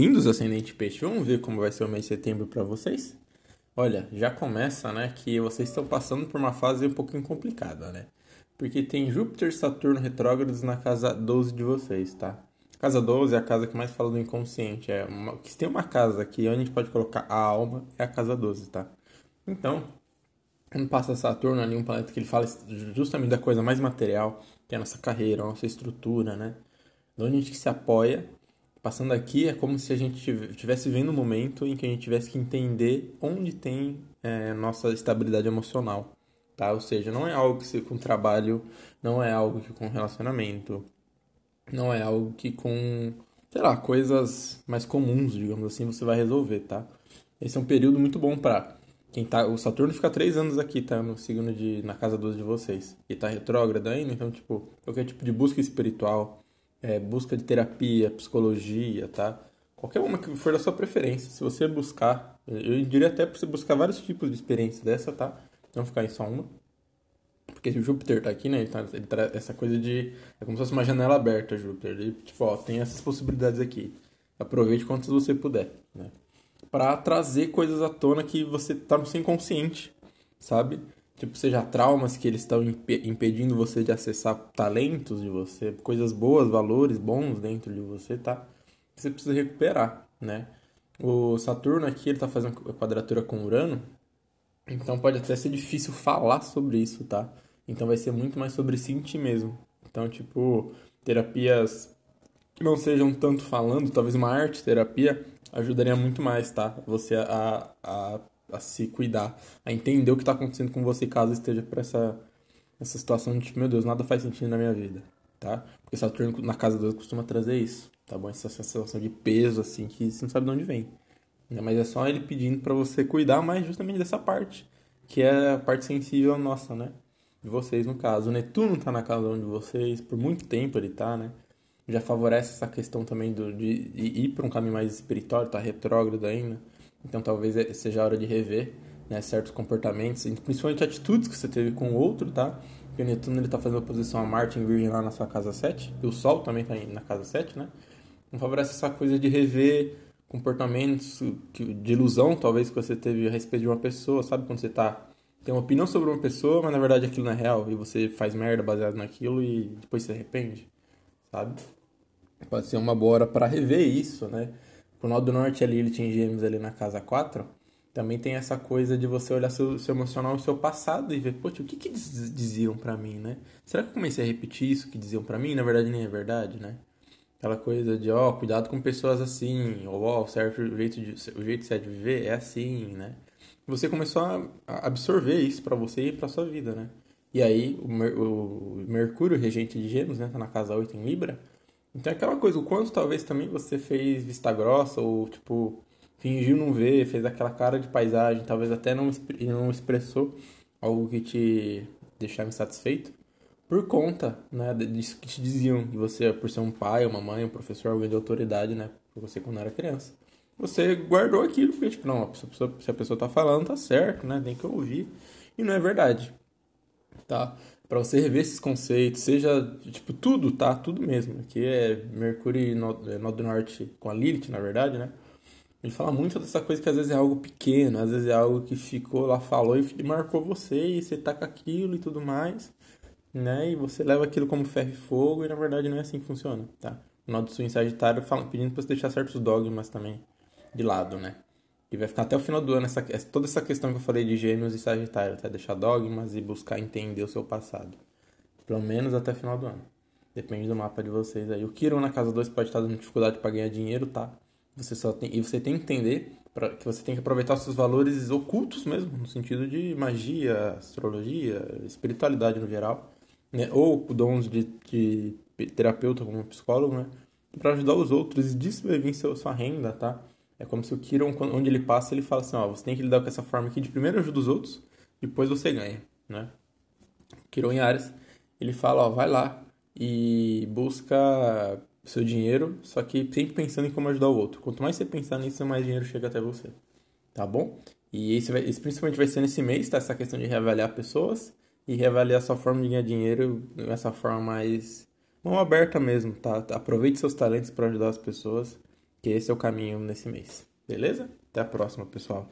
Bem-vindos, Ascendente Peixe. Vamos ver como vai ser o mês de setembro para vocês? Olha, já começa, né, que vocês estão passando por uma fase um pouquinho complicada, né? Porque tem Júpiter e Saturno retrógrados na casa 12 de vocês, tá? Casa 12 é a casa que mais fala do inconsciente. É uma, se tem uma casa aqui onde a gente pode colocar a alma, é a casa 12, tá? Então, quando passa Saturno ali, um planeta que ele fala justamente da coisa mais material, que é a nossa carreira, a nossa estrutura, né? De onde a gente se apoia Passando aqui é como se a gente estivesse vendo um momento em que a gente tivesse que entender onde tem é, nossa estabilidade emocional, tá? Ou seja, não é algo que se, com trabalho, não é algo que com relacionamento, não é algo que com, sei lá, coisas mais comuns, digamos assim, você vai resolver, tá? Esse é um período muito bom para quem tá, o Saturno fica três anos aqui, tá? No signo de, na casa 12 de vocês. E tá retrógrado ainda, então, tipo, qualquer tipo de busca espiritual, é, busca de terapia, psicologia, tá? Qualquer uma que for da sua preferência, se você buscar, eu diria até para você buscar vários tipos de experiência dessa, tá? Não ficar em só uma. Porque o Júpiter tá aqui, né? Ele, tá, ele traz essa coisa de. É como se fosse uma janela aberta, Júpiter. Ele, tipo, ó, tem essas possibilidades aqui. Aproveite quantas você puder, né? Pra trazer coisas à tona que você tá no seu inconsciente, sabe? Tipo, seja traumas que eles estão imp impedindo você de acessar talentos de você, coisas boas, valores bons dentro de você, tá? Você precisa recuperar, né? O Saturno aqui, ele tá fazendo quadratura com Urano, então pode até ser difícil falar sobre isso, tá? Então vai ser muito mais sobre sentir mesmo. Então, tipo, terapias que não sejam tanto falando, talvez uma arte terapia ajudaria muito mais, tá? Você a, a a se cuidar, a entender o que está acontecendo com você caso esteja por essa, essa situação de tipo, meu Deus, nada faz sentido na minha vida, tá? Porque Saturno na casa 2 costuma trazer isso, tá bom? Essa sensação de peso, assim, que você não sabe de onde vem. Né? Mas é só ele pedindo para você cuidar mais justamente dessa parte, que é a parte sensível nossa, né? De vocês, no caso. O Netuno tá na casa de vocês, por muito tempo ele tá, né? Já favorece essa questão também do, de, de ir para um caminho mais espiritual, tá retrógrado ainda. Então talvez é, seja a hora de rever né, certos comportamentos, principalmente atitudes que você teve com o outro, tá? Porque o Netuno ele tá fazendo oposição a Marte em Virgem lá na sua casa 7, e o Sol também tá na casa 7, né? Então favorece essa coisa de rever comportamentos de ilusão, talvez, que você teve a respeito de uma pessoa, sabe? Quando você tá tem uma opinião sobre uma pessoa, mas na verdade aquilo não é real, e você faz merda baseado naquilo e depois se arrepende, sabe? Pode ser uma boa hora para rever isso, né? O Nó do Norte ali, ele tinha gêmeos ali na casa 4, também tem essa coisa de você olhar seu, seu emocional e seu passado e ver, poxa, o que que diziam para mim, né? Será que eu comecei a repetir isso que diziam para mim? Na verdade, nem é verdade, né? Aquela coisa de, ó, oh, cuidado com pessoas assim, ou, ó, oh, certo jeito de, o jeito certo de viver é assim, né? Você começou a absorver isso para você e para sua vida, né? E aí, o, Mer o Mercúrio, regente de Gêmeos, né, tá na casa 8 em Libra, então é aquela coisa, o quanto talvez também você fez vista grossa ou tipo fingiu não ver, fez aquela cara de paisagem, talvez até não, não expressou algo que te deixava insatisfeito por conta, né, disso que te diziam, de você por ser um pai, uma mãe, um professor, alguém de autoridade, né, por você quando era criança. Você guardou aquilo porque tipo, não, se a pessoa, se a pessoa tá falando, tá certo, né, tem que ouvir. E não é verdade. Tá? para você rever esses conceitos, seja, tipo, tudo, tá? Tudo mesmo. Aqui é Mercúrio no, é, no do Norte com a Lilith, na verdade, né? Ele fala muito dessa coisa que às vezes é algo pequeno, às vezes é algo que ficou lá, falou e marcou você, e você tá com aquilo e tudo mais, né? E você leva aquilo como ferro e fogo, e na verdade não é assim que funciona, tá? O do sul em Sagitário fala, pedindo pra você deixar certos dogmas também de lado, né? E vai ficar até o final do ano essa, toda essa questão que eu falei de gêmeos e sagitário, até deixar dogmas e buscar entender o seu passado. Pelo menos até o final do ano. Depende do mapa de vocês aí. O Kiron na casa 2 pode estar dando dificuldade para ganhar dinheiro, tá? Você só tem, e você tem que entender pra, que você tem que aproveitar os seus valores ocultos mesmo, no sentido de magia, astrologia, espiritualidade no geral, né? Ou dons de, de terapeuta como psicólogo, né? Para ajudar os outros. E seu, sua renda, tá? É como se o Kiron, onde ele passa, ele fala assim, ó, você tem que lidar com essa forma aqui de primeiro ajuda os outros, depois você ganha, né? Kiron em Ares, ele fala, ó, vai lá e busca seu dinheiro, só que sempre pensando em como ajudar o outro. Quanto mais você pensar nisso, mais dinheiro chega até você, tá bom? E esse, vai, esse principalmente vai ser nesse mês, tá? Essa questão de reavaliar pessoas e reavaliar sua forma de ganhar dinheiro dessa forma mais mão aberta mesmo, tá? Aproveite seus talentos para ajudar as pessoas que esse é o caminho nesse mês. Beleza? Até a próxima, pessoal.